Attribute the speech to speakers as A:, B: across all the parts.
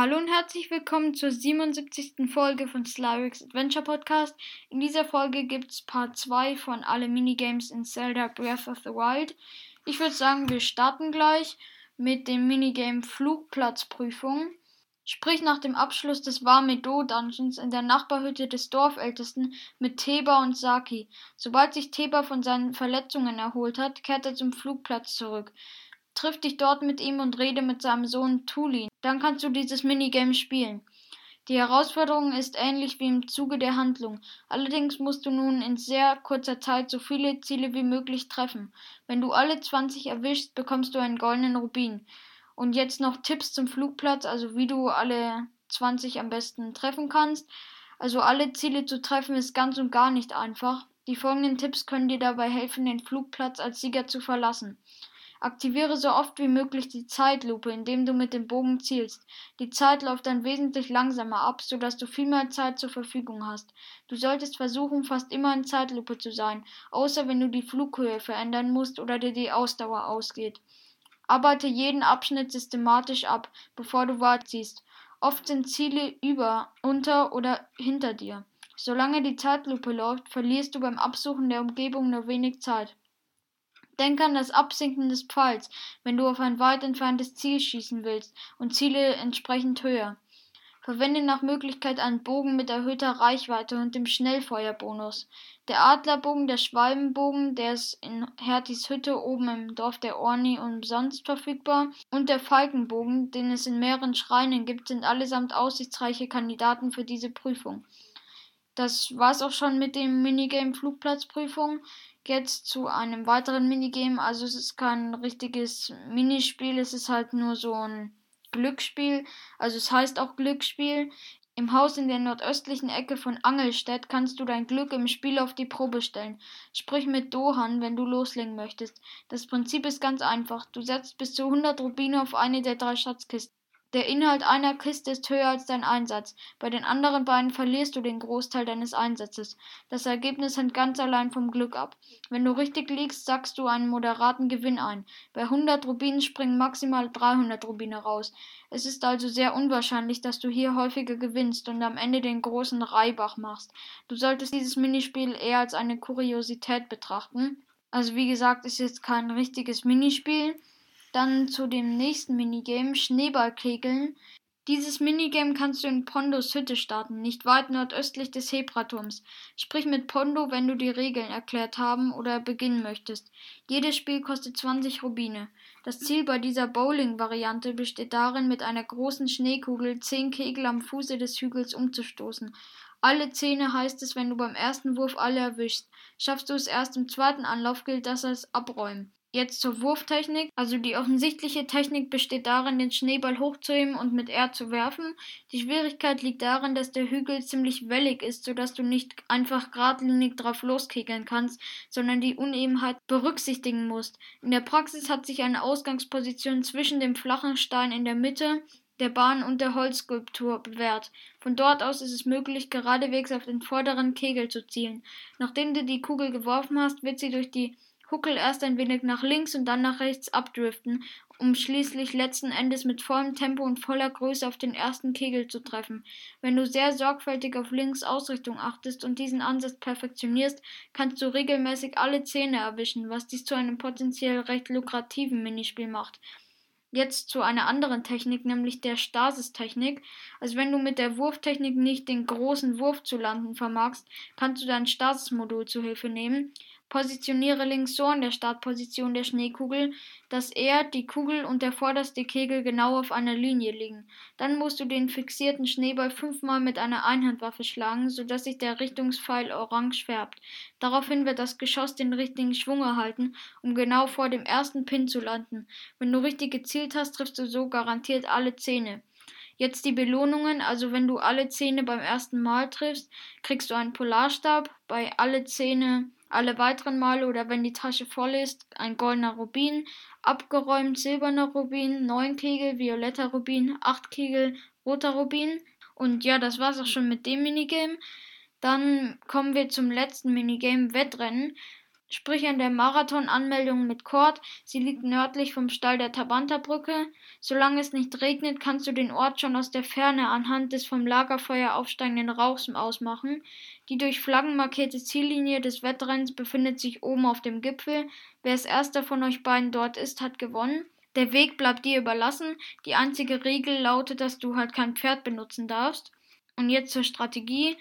A: Hallo und herzlich willkommen zur 77. Folge von Slyrix Adventure Podcast. In dieser Folge gibt es Part 2 von alle Minigames in Zelda Breath of the Wild. Ich würde sagen, wir starten gleich mit dem Minigame Flugplatzprüfung. Sprich nach dem Abschluss des Wamedo Dungeons in der Nachbarhütte des Dorfältesten mit Teba und Saki. Sobald sich Teba von seinen Verletzungen erholt hat, kehrt er zum Flugplatz zurück. Triff dich dort mit ihm und rede mit seinem Sohn Tulin. Dann kannst du dieses Minigame spielen. Die Herausforderung ist ähnlich wie im Zuge der Handlung. Allerdings musst du nun in sehr kurzer Zeit so viele Ziele wie möglich treffen. Wenn du alle 20 erwischst, bekommst du einen goldenen Rubin. Und jetzt noch Tipps zum Flugplatz, also wie du alle 20 am besten treffen kannst. Also alle Ziele zu treffen ist ganz und gar nicht einfach. Die folgenden Tipps können dir dabei helfen, den Flugplatz als Sieger zu verlassen. Aktiviere so oft wie möglich die Zeitlupe, indem du mit dem Bogen zielst. Die Zeit läuft dann wesentlich langsamer ab, sodass du viel mehr Zeit zur Verfügung hast. Du solltest versuchen, fast immer in Zeitlupe zu sein, außer wenn du die Flughöhe verändern musst oder dir die Ausdauer ausgeht. Arbeite jeden Abschnitt systematisch ab, bevor du weiterziehst. Oft sind Ziele über, unter oder hinter dir. Solange die Zeitlupe läuft, verlierst du beim Absuchen der Umgebung nur wenig Zeit. Denk an das Absinken des Pfeils, wenn du auf ein weit entferntes Ziel schießen willst und ziele entsprechend höher. Verwende nach Möglichkeit einen Bogen mit erhöhter Reichweite und dem Schnellfeuerbonus. Der Adlerbogen, der Schwalbenbogen, der ist in Hertis Hütte oben im Dorf der Orni umsonst verfügbar, und der Falkenbogen, den es in mehreren Schreinen gibt, sind allesamt aussichtsreiche Kandidaten für diese Prüfung. Das war's auch schon mit dem Minigame Flugplatzprüfung jetzt zu einem weiteren Minigame. Also es ist kein richtiges Minispiel, es ist halt nur so ein Glücksspiel. Also es heißt auch Glücksspiel. Im Haus in der nordöstlichen Ecke von Angelstedt kannst du dein Glück im Spiel auf die Probe stellen. Sprich mit Dohan, wenn du loslegen möchtest. Das Prinzip ist ganz einfach. Du setzt bis zu 100 Rubine auf eine der drei Schatzkisten. Der Inhalt einer Kiste ist höher als dein Einsatz. Bei den anderen beiden verlierst du den Großteil deines Einsatzes. Das Ergebnis hängt ganz allein vom Glück ab. Wenn du richtig liegst, sagst du einen moderaten Gewinn ein. Bei 100 Rubinen springen maximal 300 Rubine raus. Es ist also sehr unwahrscheinlich, dass du hier häufiger gewinnst und am Ende den großen Reibach machst. Du solltest dieses Minispiel eher als eine Kuriosität betrachten. Also wie gesagt, ist jetzt kein richtiges Minispiel. Dann zu dem nächsten Minigame, Schneeballkegeln. Dieses Minigame kannst du in Pondos Hütte starten, nicht weit nordöstlich des Hebraturms. Sprich mit Pondo, wenn du die Regeln erklärt haben oder beginnen möchtest. Jedes Spiel kostet 20 Rubine. Das Ziel bei dieser Bowling-Variante besteht darin, mit einer großen Schneekugel 10 Kegel am Fuße des Hügels umzustoßen. Alle Zähne heißt es, wenn du beim ersten Wurf alle erwischst. Schaffst du es erst im zweiten Anlauf, gilt das als Abräumen. Jetzt zur Wurftechnik. Also die offensichtliche Technik besteht darin, den Schneeball hochzuheben und mit R zu werfen. Die Schwierigkeit liegt darin, dass der Hügel ziemlich wellig ist, sodass du nicht einfach geradlinig drauf loskegeln kannst, sondern die Unebenheit berücksichtigen musst. In der Praxis hat sich eine Ausgangsposition zwischen dem flachen Stein in der Mitte der Bahn und der Holzskulptur bewährt. Von dort aus ist es möglich, geradewegs auf den vorderen Kegel zu zielen. Nachdem du die Kugel geworfen hast, wird sie durch die Huckel erst ein wenig nach links und dann nach rechts abdriften, um schließlich letzten Endes mit vollem Tempo und voller Größe auf den ersten Kegel zu treffen. Wenn du sehr sorgfältig auf links Ausrichtung achtest und diesen Ansatz perfektionierst, kannst du regelmäßig alle Zähne erwischen, was dies zu einem potenziell recht lukrativen Minispiel macht. Jetzt zu einer anderen Technik, nämlich der Stasis-Technik. Also wenn du mit der Wurftechnik nicht den großen Wurf zu landen vermagst, kannst du dein Stasis-Modul zu Hilfe nehmen. Positioniere links so an der Startposition der Schneekugel, dass er, die Kugel und der vorderste Kegel genau auf einer Linie liegen. Dann musst du den fixierten Schneeball fünfmal mit einer Einhandwaffe schlagen, sodass sich der Richtungspfeil orange färbt. Daraufhin wird das Geschoss den richtigen Schwung erhalten, um genau vor dem ersten Pin zu landen. Wenn du richtig gezielt hast, triffst du so garantiert alle Zähne. Jetzt die Belohnungen, also wenn du alle Zähne beim ersten Mal triffst, kriegst du einen Polarstab, bei alle Zähne alle weiteren Male oder wenn die Tasche voll ist, ein goldener Rubin, abgeräumt silberner Rubin, neun Kegel, violetter Rubin, acht Kegel, roter Rubin. Und ja, das war's auch schon mit dem Minigame. Dann kommen wir zum letzten Minigame, Wettrennen. Sprich an der Marathon-Anmeldung mit Cord. Sie liegt nördlich vom Stall der Tabanta-Brücke. Solange es nicht regnet, kannst du den Ort schon aus der Ferne anhand des vom Lagerfeuer aufsteigenden Rauchs ausmachen. Die durch Flaggen markierte Ziellinie des Wettrenns befindet sich oben auf dem Gipfel. Wer als erster von euch beiden dort ist, hat gewonnen. Der Weg bleibt dir überlassen. Die einzige Regel lautet, dass du halt kein Pferd benutzen darfst. Und jetzt zur Strategie.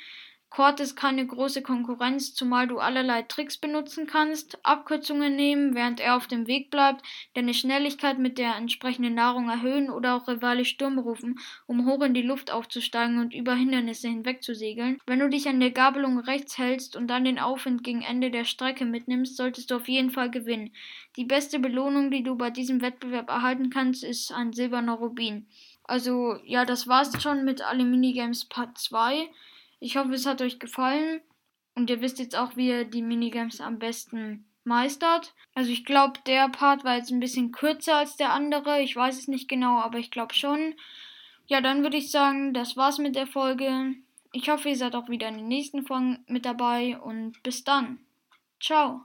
A: Cord ist keine große Konkurrenz, zumal du allerlei Tricks benutzen kannst, Abkürzungen nehmen, während er auf dem Weg bleibt, deine Schnelligkeit mit der entsprechenden Nahrung erhöhen oder auch Rivale Sturm rufen, um hoch in die Luft aufzusteigen und über Hindernisse hinweg zu segeln. Wenn du dich an der Gabelung rechts hältst und dann den Aufwind gegen Ende der Strecke mitnimmst, solltest du auf jeden Fall gewinnen. Die beste Belohnung, die du bei diesem Wettbewerb erhalten kannst, ist ein silberner Rubin. Also, ja, das war's schon mit alle Minigames Part 2. Ich hoffe, es hat euch gefallen und ihr wisst jetzt auch, wie ihr die Minigames am besten meistert. Also ich glaube, der Part war jetzt ein bisschen kürzer als der andere. Ich weiß es nicht genau, aber ich glaube schon. Ja, dann würde ich sagen, das war's mit der Folge. Ich hoffe, ihr seid auch wieder in den nächsten Folgen mit dabei und bis dann. Ciao.